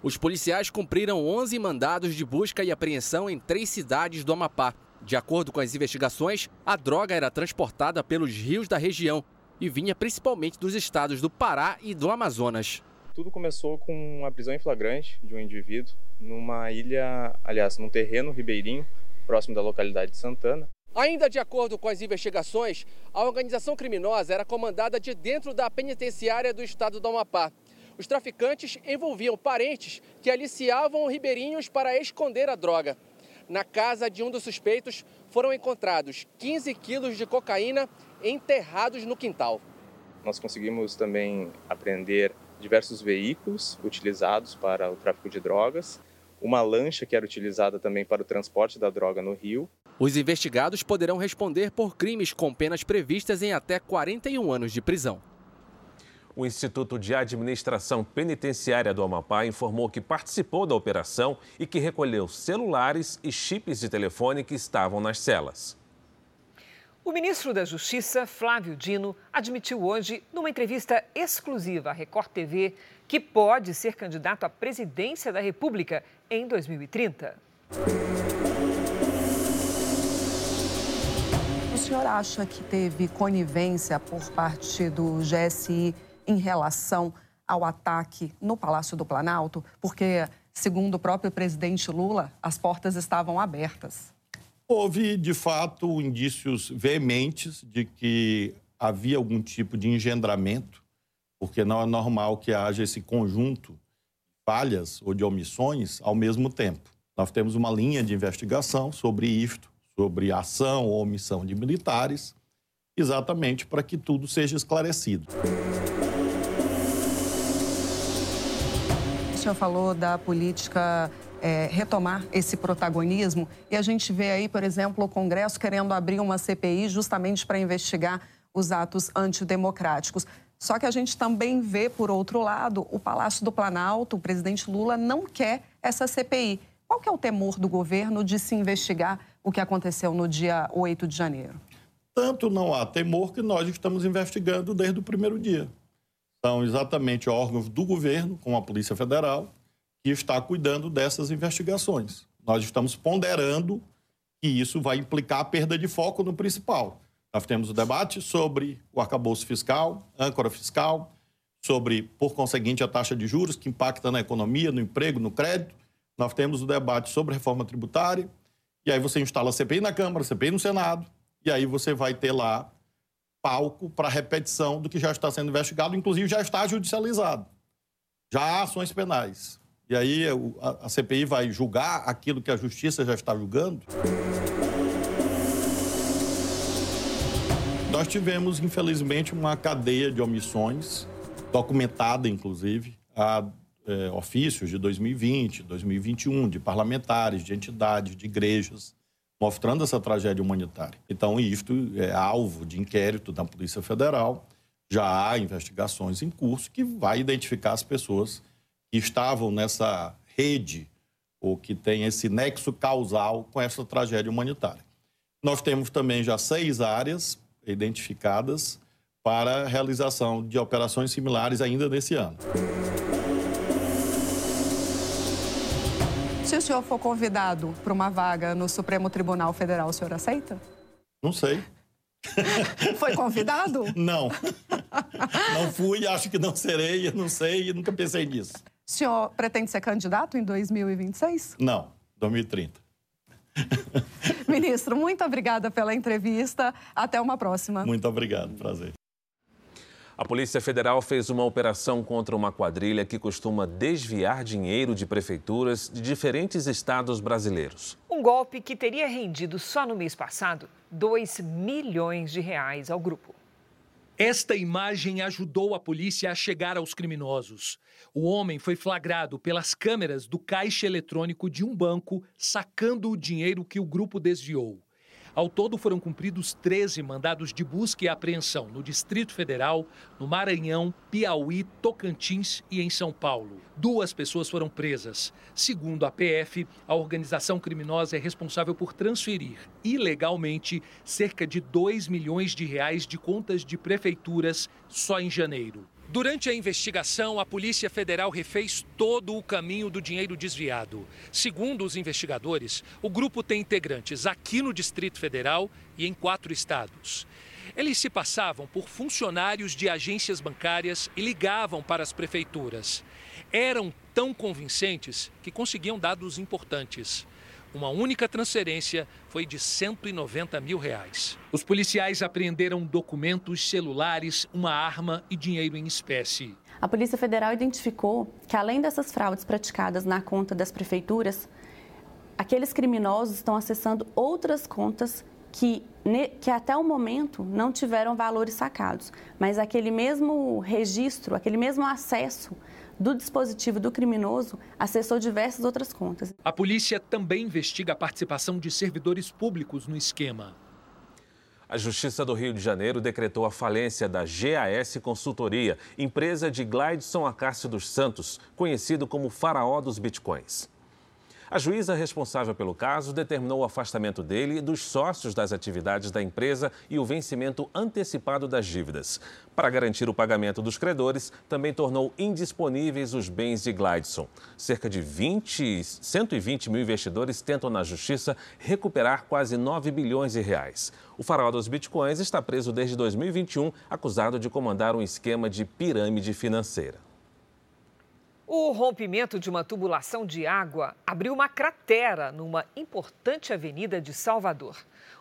Os policiais cumpriram 11 mandados de busca e apreensão em três cidades do Amapá. De acordo com as investigações, a droga era transportada pelos rios da região e vinha principalmente dos estados do Pará e do Amazonas. Tudo começou com uma prisão em flagrante de um indivíduo numa ilha, aliás, num terreno ribeirinho, próximo da localidade de Santana. Ainda de acordo com as investigações, a organização criminosa era comandada de dentro da penitenciária do estado do Amapá. Os traficantes envolviam parentes que aliciavam ribeirinhos para esconder a droga. Na casa de um dos suspeitos foram encontrados 15 quilos de cocaína enterrados no quintal. Nós conseguimos também apreender diversos veículos utilizados para o tráfico de drogas, uma lancha que era utilizada também para o transporte da droga no rio os investigados poderão responder por crimes com penas previstas em até 41 anos de prisão. O Instituto de Administração Penitenciária do Amapá informou que participou da operação e que recolheu celulares e chips de telefone que estavam nas celas. O ministro da Justiça, Flávio Dino, admitiu hoje, numa entrevista exclusiva à Record TV, que pode ser candidato à presidência da República em 2030. Senhor acha que teve conivência por parte do GSI em relação ao ataque no Palácio do Planalto? Porque, segundo o próprio presidente Lula, as portas estavam abertas. Houve, de fato, indícios veementes de que havia algum tipo de engendramento, porque não é normal que haja esse conjunto de falhas ou de omissões ao mesmo tempo. Nós temos uma linha de investigação sobre isto, sobre ação ou omissão de militares, exatamente para que tudo seja esclarecido. senhor falou da política é, retomar esse protagonismo e a gente vê aí, por exemplo, o Congresso querendo abrir uma CPI justamente para investigar os atos antidemocráticos. Só que a gente também vê, por outro lado, o Palácio do Planalto, o presidente Lula não quer essa CPI. Qual que é o temor do governo de se investigar o que aconteceu no dia 8 de janeiro? Tanto não há temor que nós estamos investigando desde o primeiro dia. São exatamente órgãos do governo, como a Polícia Federal, que está cuidando dessas investigações. Nós estamos ponderando que isso vai implicar a perda de foco no principal. Nós temos o debate sobre o arcabouço fiscal, âncora fiscal, sobre, por conseguinte, a taxa de juros que impacta na economia, no emprego, no crédito. Nós temos o debate sobre reforma tributária. E aí você instala a CPI na Câmara, CPI no Senado, e aí você vai ter lá palco para repetição do que já está sendo investigado, inclusive já está judicializado. Já há ações penais. E aí a CPI vai julgar aquilo que a justiça já está julgando. Nós tivemos, infelizmente, uma cadeia de omissões, documentada, inclusive, a é, ofícios de 2020, 2021, de parlamentares, de entidades, de igrejas, mostrando essa tragédia humanitária. Então, isto é alvo de inquérito da Polícia Federal. Já há investigações em curso que vai identificar as pessoas que estavam nessa rede ou que tem esse nexo causal com essa tragédia humanitária. Nós temos também já seis áreas identificadas para realização de operações similares ainda nesse ano. Se o senhor for convidado para uma vaga no Supremo Tribunal Federal, o senhor aceita? Não sei. Foi convidado? Não. Não fui, acho que não serei, não sei, nunca pensei nisso. O senhor pretende ser candidato em 2026? Não, 2030. Ministro, muito obrigada pela entrevista. Até uma próxima. Muito obrigado, prazer. A Polícia Federal fez uma operação contra uma quadrilha que costuma desviar dinheiro de prefeituras de diferentes estados brasileiros. Um golpe que teria rendido só no mês passado 2 milhões de reais ao grupo. Esta imagem ajudou a polícia a chegar aos criminosos. O homem foi flagrado pelas câmeras do caixa eletrônico de um banco sacando o dinheiro que o grupo desviou. Ao todo, foram cumpridos 13 mandados de busca e apreensão no Distrito Federal, no Maranhão, Piauí, Tocantins e em São Paulo. Duas pessoas foram presas. Segundo a PF, a organização criminosa é responsável por transferir ilegalmente cerca de 2 milhões de reais de contas de prefeituras só em janeiro. Durante a investigação, a Polícia Federal refez todo o caminho do dinheiro desviado. Segundo os investigadores, o grupo tem integrantes aqui no Distrito Federal e em quatro estados. Eles se passavam por funcionários de agências bancárias e ligavam para as prefeituras. Eram tão convincentes que conseguiam dados importantes. Uma única transferência foi de 190 mil reais. Os policiais apreenderam documentos, celulares, uma arma e dinheiro em espécie. A Polícia Federal identificou que, além dessas fraudes praticadas na conta das prefeituras, aqueles criminosos estão acessando outras contas que, que até o momento não tiveram valores sacados, mas aquele mesmo registro, aquele mesmo acesso do dispositivo do criminoso acessou diversas outras contas. A polícia também investiga a participação de servidores públicos no esquema. A Justiça do Rio de Janeiro decretou a falência da GAS Consultoria, empresa de Glideson Acácio dos Santos, conhecido como faraó dos bitcoins. A juíza responsável pelo caso determinou o afastamento dele e dos sócios das atividades da empresa e o vencimento antecipado das dívidas. Para garantir o pagamento dos credores, também tornou indisponíveis os bens de Glideson. Cerca de 20, 120 mil investidores tentam na justiça recuperar quase 9 bilhões de reais. O faraó dos bitcoins está preso desde 2021, acusado de comandar um esquema de pirâmide financeira. O rompimento de uma tubulação de água abriu uma cratera numa importante avenida de Salvador.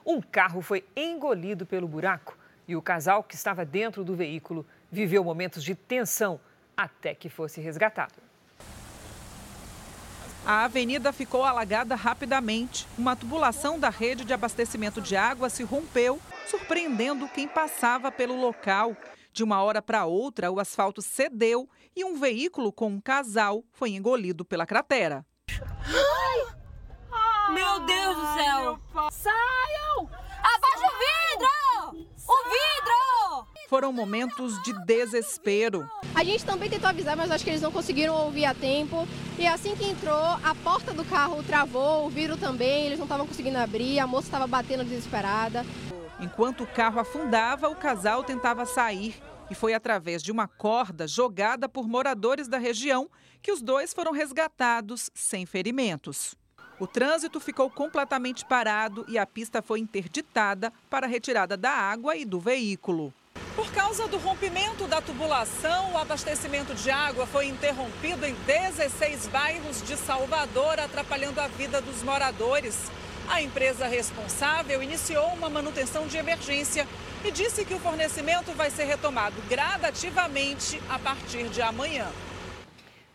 Um carro foi engolido pelo buraco e o casal que estava dentro do veículo viveu momentos de tensão até que fosse resgatado. A avenida ficou alagada rapidamente. Uma tubulação da rede de abastecimento de água se rompeu, surpreendendo quem passava pelo local. De uma hora para outra, o asfalto cedeu e um veículo com um casal foi engolido pela cratera. Ai! Meu Deus do céu! Saiam! Abaixa o vidro! O vidro! Foram momentos de desespero. A gente também tentou avisar, mas acho que eles não conseguiram ouvir a tempo. E assim que entrou, a porta do carro travou, o vidro também, eles não estavam conseguindo abrir, a moça estava batendo desesperada. Enquanto o carro afundava, o casal tentava sair e foi através de uma corda jogada por moradores da região que os dois foram resgatados sem ferimentos. O trânsito ficou completamente parado e a pista foi interditada para a retirada da água e do veículo. Por causa do rompimento da tubulação, o abastecimento de água foi interrompido em 16 bairros de Salvador, atrapalhando a vida dos moradores. A empresa responsável iniciou uma manutenção de emergência e disse que o fornecimento vai ser retomado gradativamente a partir de amanhã.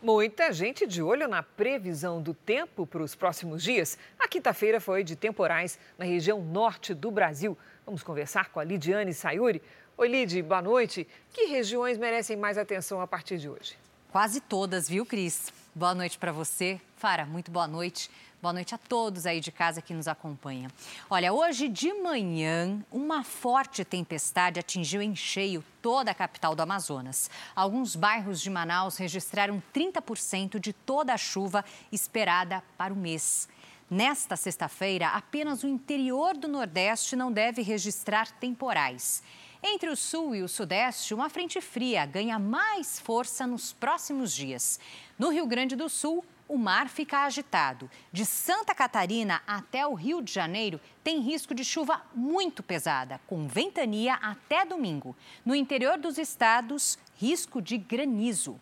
Muita gente de olho na previsão do tempo para os próximos dias. A quinta-feira foi de temporais na região norte do Brasil. Vamos conversar com a Lidiane Sayuri. Oi, Lid, boa noite. Que regiões merecem mais atenção a partir de hoje? Quase todas, viu, Cris? Boa noite para você. Fara, muito boa noite. Boa noite a todos aí de casa que nos acompanham. Olha, hoje de manhã, uma forte tempestade atingiu em cheio toda a capital do Amazonas. Alguns bairros de Manaus registraram 30% de toda a chuva esperada para o mês. Nesta sexta-feira, apenas o interior do Nordeste não deve registrar temporais. Entre o sul e o sudeste, uma frente fria ganha mais força nos próximos dias. No Rio Grande do Sul, o mar fica agitado. De Santa Catarina até o Rio de Janeiro, tem risco de chuva muito pesada, com ventania até domingo. No interior dos estados, risco de granizo.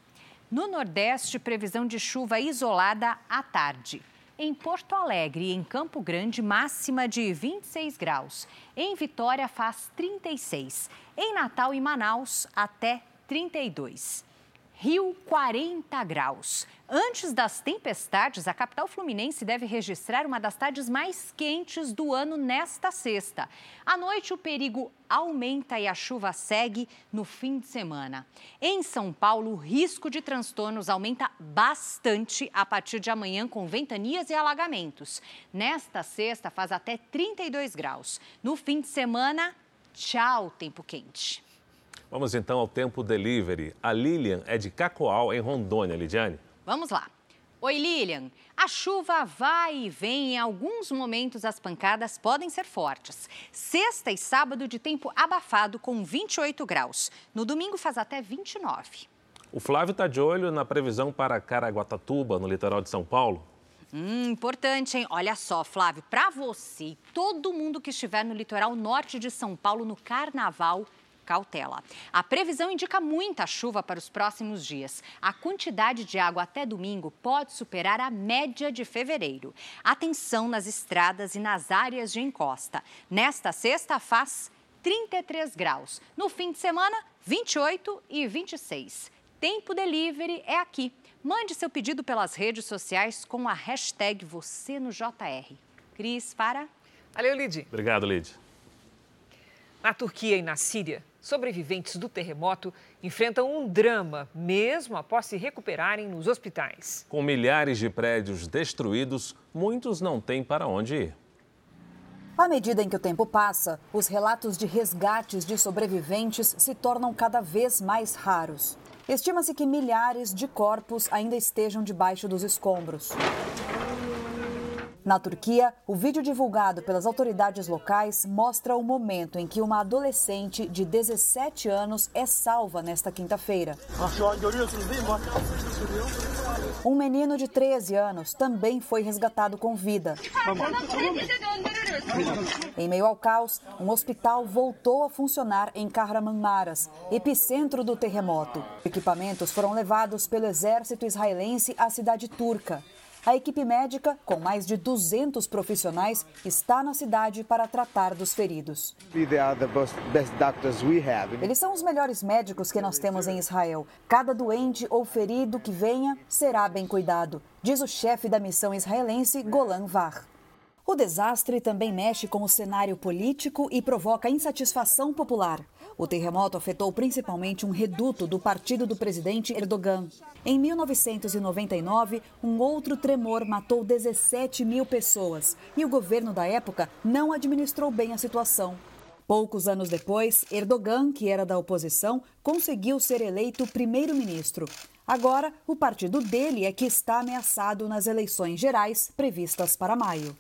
No Nordeste, previsão de chuva isolada à tarde. Em Porto Alegre e em Campo Grande, máxima de 26 graus. Em Vitória, faz 36. Em Natal e Manaus, até 32. Rio, 40 graus. Antes das tempestades, a capital fluminense deve registrar uma das tardes mais quentes do ano nesta sexta. À noite, o perigo aumenta e a chuva segue no fim de semana. Em São Paulo, o risco de transtornos aumenta bastante a partir de amanhã, com ventanias e alagamentos. Nesta sexta, faz até 32 graus. No fim de semana, tchau, tempo quente. Vamos então ao tempo delivery. A Lilian é de Cacoal, em Rondônia, Lidiane. Vamos lá. Oi, Lilian. A chuva vai e vem. Em alguns momentos, as pancadas podem ser fortes. Sexta e sábado de tempo abafado, com 28 graus. No domingo, faz até 29. O Flávio está de olho na previsão para Caraguatatuba, no litoral de São Paulo. Hum, importante, hein? Olha só, Flávio, para você e todo mundo que estiver no litoral norte de São Paulo no carnaval, cautela. A previsão indica muita chuva para os próximos dias. A quantidade de água até domingo pode superar a média de fevereiro. Atenção nas estradas e nas áreas de encosta. Nesta sexta faz 33 graus. No fim de semana, 28 e 26. Tempo Delivery é aqui. Mande seu pedido pelas redes sociais com a hashtag você no JR. Cris, para. Valeu, Lid. Obrigado, Lid. Na Turquia e na Síria, sobreviventes do terremoto enfrentam um drama, mesmo após se recuperarem nos hospitais. Com milhares de prédios destruídos, muitos não têm para onde ir. À medida em que o tempo passa, os relatos de resgates de sobreviventes se tornam cada vez mais raros. Estima-se que milhares de corpos ainda estejam debaixo dos escombros. Na Turquia, o vídeo divulgado pelas autoridades locais mostra o momento em que uma adolescente de 17 anos é salva nesta quinta-feira. Um menino de 13 anos também foi resgatado com vida. Em meio ao caos, um hospital voltou a funcionar em Kahramanmaras, epicentro do terremoto. Equipamentos foram levados pelo exército israelense à cidade turca. A equipe médica, com mais de 200 profissionais, está na cidade para tratar dos feridos. Eles são os melhores médicos que nós temos em Israel. Cada doente ou ferido que venha será bem cuidado, diz o chefe da missão israelense Golan Var. O desastre também mexe com o cenário político e provoca insatisfação popular. O terremoto afetou principalmente um reduto do partido do presidente Erdogan. Em 1999, um outro tremor matou 17 mil pessoas e o governo da época não administrou bem a situação. Poucos anos depois, Erdogan, que era da oposição, conseguiu ser eleito primeiro-ministro. Agora, o partido dele é que está ameaçado nas eleições gerais previstas para maio.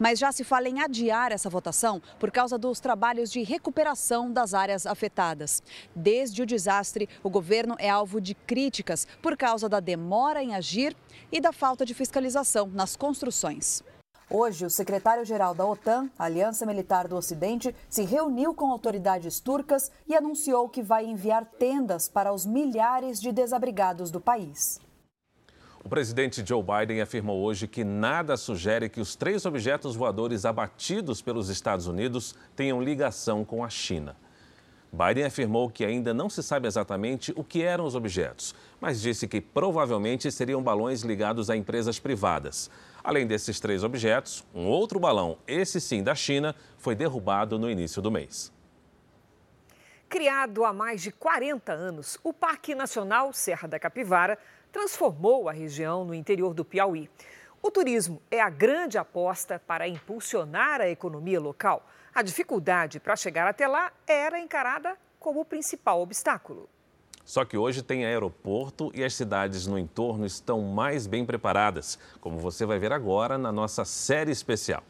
Mas já se fala em adiar essa votação por causa dos trabalhos de recuperação das áreas afetadas. Desde o desastre, o governo é alvo de críticas por causa da demora em agir e da falta de fiscalização nas construções. Hoje, o secretário-geral da OTAN, Aliança Militar do Ocidente, se reuniu com autoridades turcas e anunciou que vai enviar tendas para os milhares de desabrigados do país. O presidente Joe Biden afirmou hoje que nada sugere que os três objetos voadores abatidos pelos Estados Unidos tenham ligação com a China. Biden afirmou que ainda não se sabe exatamente o que eram os objetos, mas disse que provavelmente seriam balões ligados a empresas privadas. Além desses três objetos, um outro balão, esse sim da China, foi derrubado no início do mês. Criado há mais de 40 anos, o Parque Nacional Serra da Capivara transformou a região no interior do Piauí. O turismo é a grande aposta para impulsionar a economia local. A dificuldade para chegar até lá era encarada como o principal obstáculo. Só que hoje tem aeroporto e as cidades no entorno estão mais bem preparadas, como você vai ver agora na nossa série especial.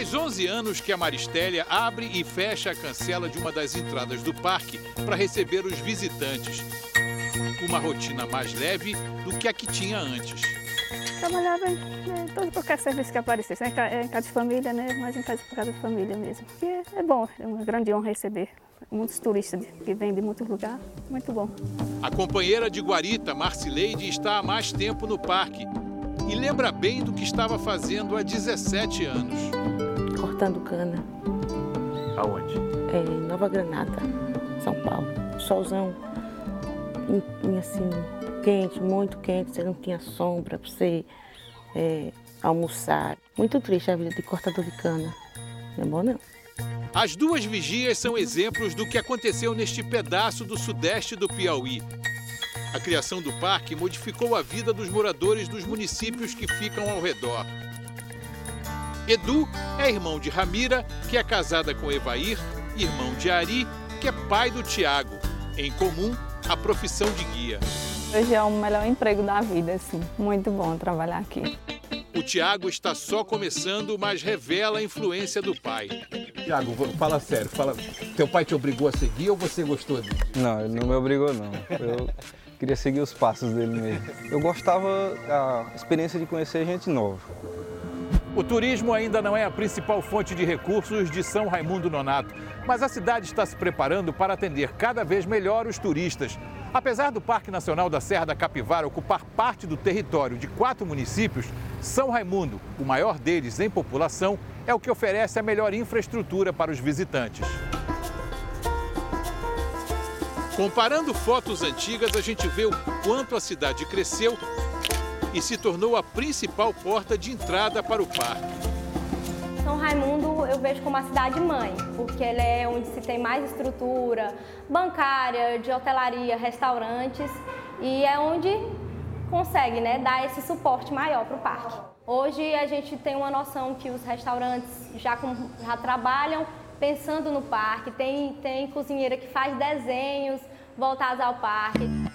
Faz 11 anos que a Maristélia abre e fecha a cancela de uma das entradas do parque para receber os visitantes. Uma rotina mais leve do que a que tinha antes. Trabalhava em né, todo qualquer serviço que aparecesse, em casa de família, né? mas em casa, casa de família mesmo. E é, é bom, é uma grande honra receber muitos turistas que vêm de muitos lugares, muito bom. A companheira de Guarita, Marcileide, está há mais tempo no parque e lembra bem do que estava fazendo há 17 anos. Cortando cana. Aonde? É, em Nova Granada, São Paulo. Solzão, assim, quente, muito quente, você não tinha sombra para você é, almoçar. Muito triste a vida de cortador de cana. Não é bom, não. As duas vigias são exemplos do que aconteceu neste pedaço do sudeste do Piauí. A criação do parque modificou a vida dos moradores dos municípios que ficam ao redor. Edu é irmão de Ramira, que é casada com Evair, irmão de Ari, que é pai do Tiago. Em comum, a profissão de guia. Hoje é o melhor emprego da vida, assim. Muito bom trabalhar aqui. O Tiago está só começando, mas revela a influência do pai. Tiago, fala sério. Fala... Teu pai te obrigou a seguir ou você gostou dele? Não, ele não me obrigou, não. Eu queria seguir os passos dele mesmo. Eu gostava da experiência de conhecer gente nova. O turismo ainda não é a principal fonte de recursos de São Raimundo Nonato, mas a cidade está se preparando para atender cada vez melhor os turistas. Apesar do Parque Nacional da Serra da Capivara ocupar parte do território de quatro municípios, São Raimundo, o maior deles em população, é o que oferece a melhor infraestrutura para os visitantes. Comparando fotos antigas, a gente vê o quanto a cidade cresceu e se tornou a principal porta de entrada para o parque. São Raimundo eu vejo como a cidade mãe, porque ele é onde se tem mais estrutura bancária, de hotelaria, restaurantes e é onde consegue né, dar esse suporte maior para o parque. Hoje a gente tem uma noção que os restaurantes já, já trabalham pensando no parque, tem, tem cozinheira que faz desenhos voltados ao parque.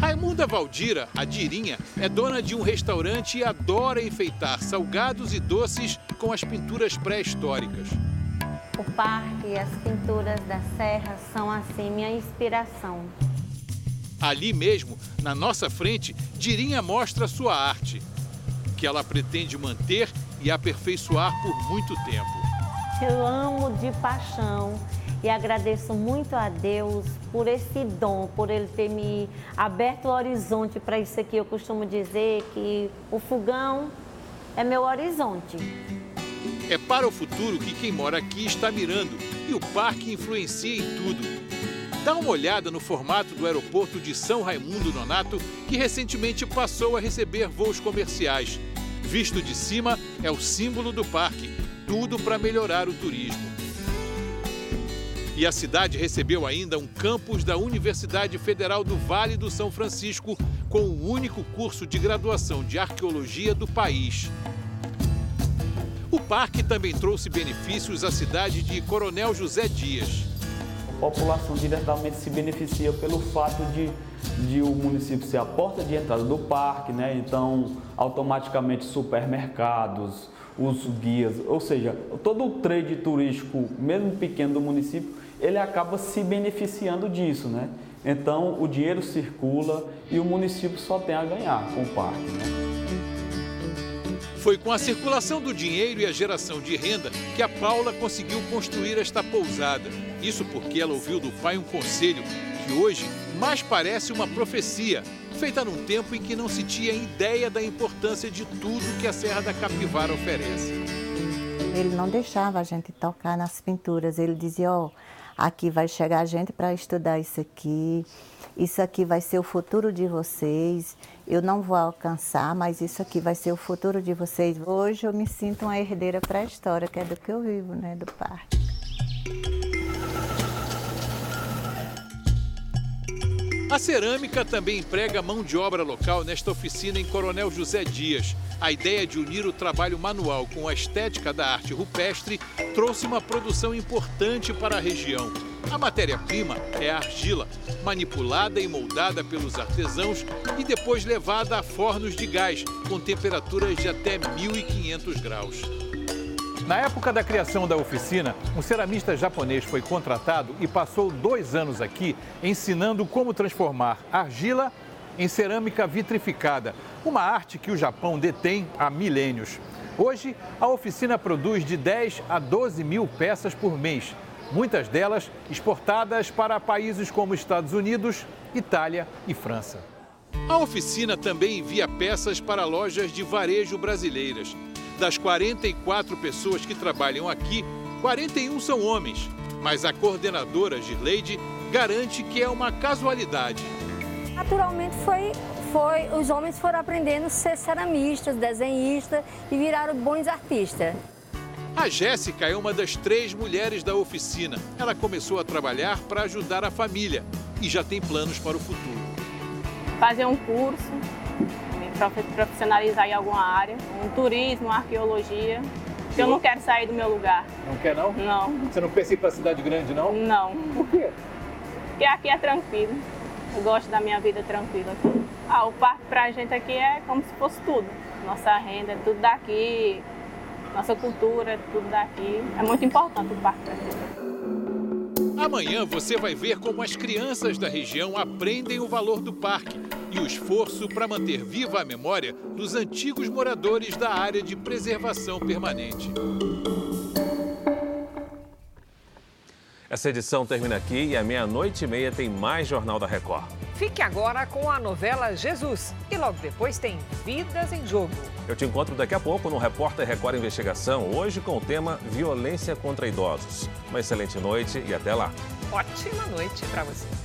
Raimunda Valdira, a Dirinha, é dona de um restaurante e adora enfeitar salgados e doces com as pinturas pré-históricas. O parque e as pinturas da serra são, assim, minha inspiração. Ali mesmo, na nossa frente, Dirinha mostra sua arte, que ela pretende manter e aperfeiçoar por muito tempo. Eu amo de paixão e agradeço muito a Deus por esse dom, por Ele ter me aberto o horizonte para isso aqui. Eu costumo dizer que o fogão é meu horizonte. É para o futuro que quem mora aqui está mirando e o parque influencia em tudo. Dá uma olhada no formato do aeroporto de São Raimundo Nonato, que recentemente passou a receber voos comerciais. Visto de cima, é o símbolo do parque, tudo para melhorar o turismo. E a cidade recebeu ainda um campus da Universidade Federal do Vale do São Francisco, com o único curso de graduação de arqueologia do país. O parque também trouxe benefícios à cidade de Coronel José Dias. A população diretamente se beneficia pelo fato de, de o município ser a porta de entrada do parque, né? então automaticamente supermercados, os guias, ou seja, todo o trade turístico, mesmo pequeno do município, ele acaba se beneficiando disso, né? Então o dinheiro circula e o município só tem a ganhar com o parque. Né? Foi com a circulação do dinheiro e a geração de renda que a Paula conseguiu construir esta pousada. Isso porque ela ouviu do pai um conselho que hoje mais parece uma profecia, feita num tempo em que não se tinha ideia da importância de tudo que a Serra da Capivara oferece. Ele não deixava a gente tocar nas pinturas, ele dizia: Ó, oh, aqui vai chegar gente para estudar isso aqui, isso aqui vai ser o futuro de vocês. Eu não vou alcançar, mas isso aqui vai ser o futuro de vocês. Hoje eu me sinto uma herdeira para a história, que é do que eu vivo, né, do parque. A cerâmica também emprega mão de obra local nesta oficina em Coronel José Dias. A ideia de unir o trabalho manual com a estética da arte rupestre trouxe uma produção importante para a região. A matéria-prima é a argila, manipulada e moldada pelos artesãos e depois levada a fornos de gás, com temperaturas de até 1.500 graus. Na época da criação da oficina, um ceramista japonês foi contratado e passou dois anos aqui ensinando como transformar argila em cerâmica vitrificada, uma arte que o Japão detém há milênios. Hoje, a oficina produz de 10 a 12 mil peças por mês, muitas delas exportadas para países como Estados Unidos, Itália e França. A oficina também envia peças para lojas de varejo brasileiras. Das 44 pessoas que trabalham aqui, 41 são homens, mas a coordenadora Girleide garante que é uma casualidade. Naturalmente foi, foi os homens foram aprendendo a ser ceramistas, desenhistas e viraram bons artistas. A Jéssica é uma das três mulheres da oficina. Ela começou a trabalhar para ajudar a família e já tem planos para o futuro. Fazer um curso profissionalizar em alguma área, um turismo, uma arqueologia. Eu não quero sair do meu lugar. Não quer não? Não. Você não pensa em ir para cidade grande não? Não. Por quê? Porque aqui é tranquilo. Eu gosto da minha vida tranquila aqui. Ah, o parque pra gente aqui é como se fosse tudo. Nossa renda é tudo daqui, nossa cultura é tudo daqui. É muito importante o parque pra gente. Amanhã você vai ver como as crianças da região aprendem o valor do parque e o esforço para manter viva a memória dos antigos moradores da área de preservação permanente. Essa edição termina aqui e à meia-noite e meia tem mais Jornal da Record. Fique agora com a novela Jesus e logo depois tem Vidas em Jogo. Eu te encontro daqui a pouco no Repórter Record Investigação, hoje com o tema Violência contra Idosos. Uma excelente noite e até lá. Ótima noite para você.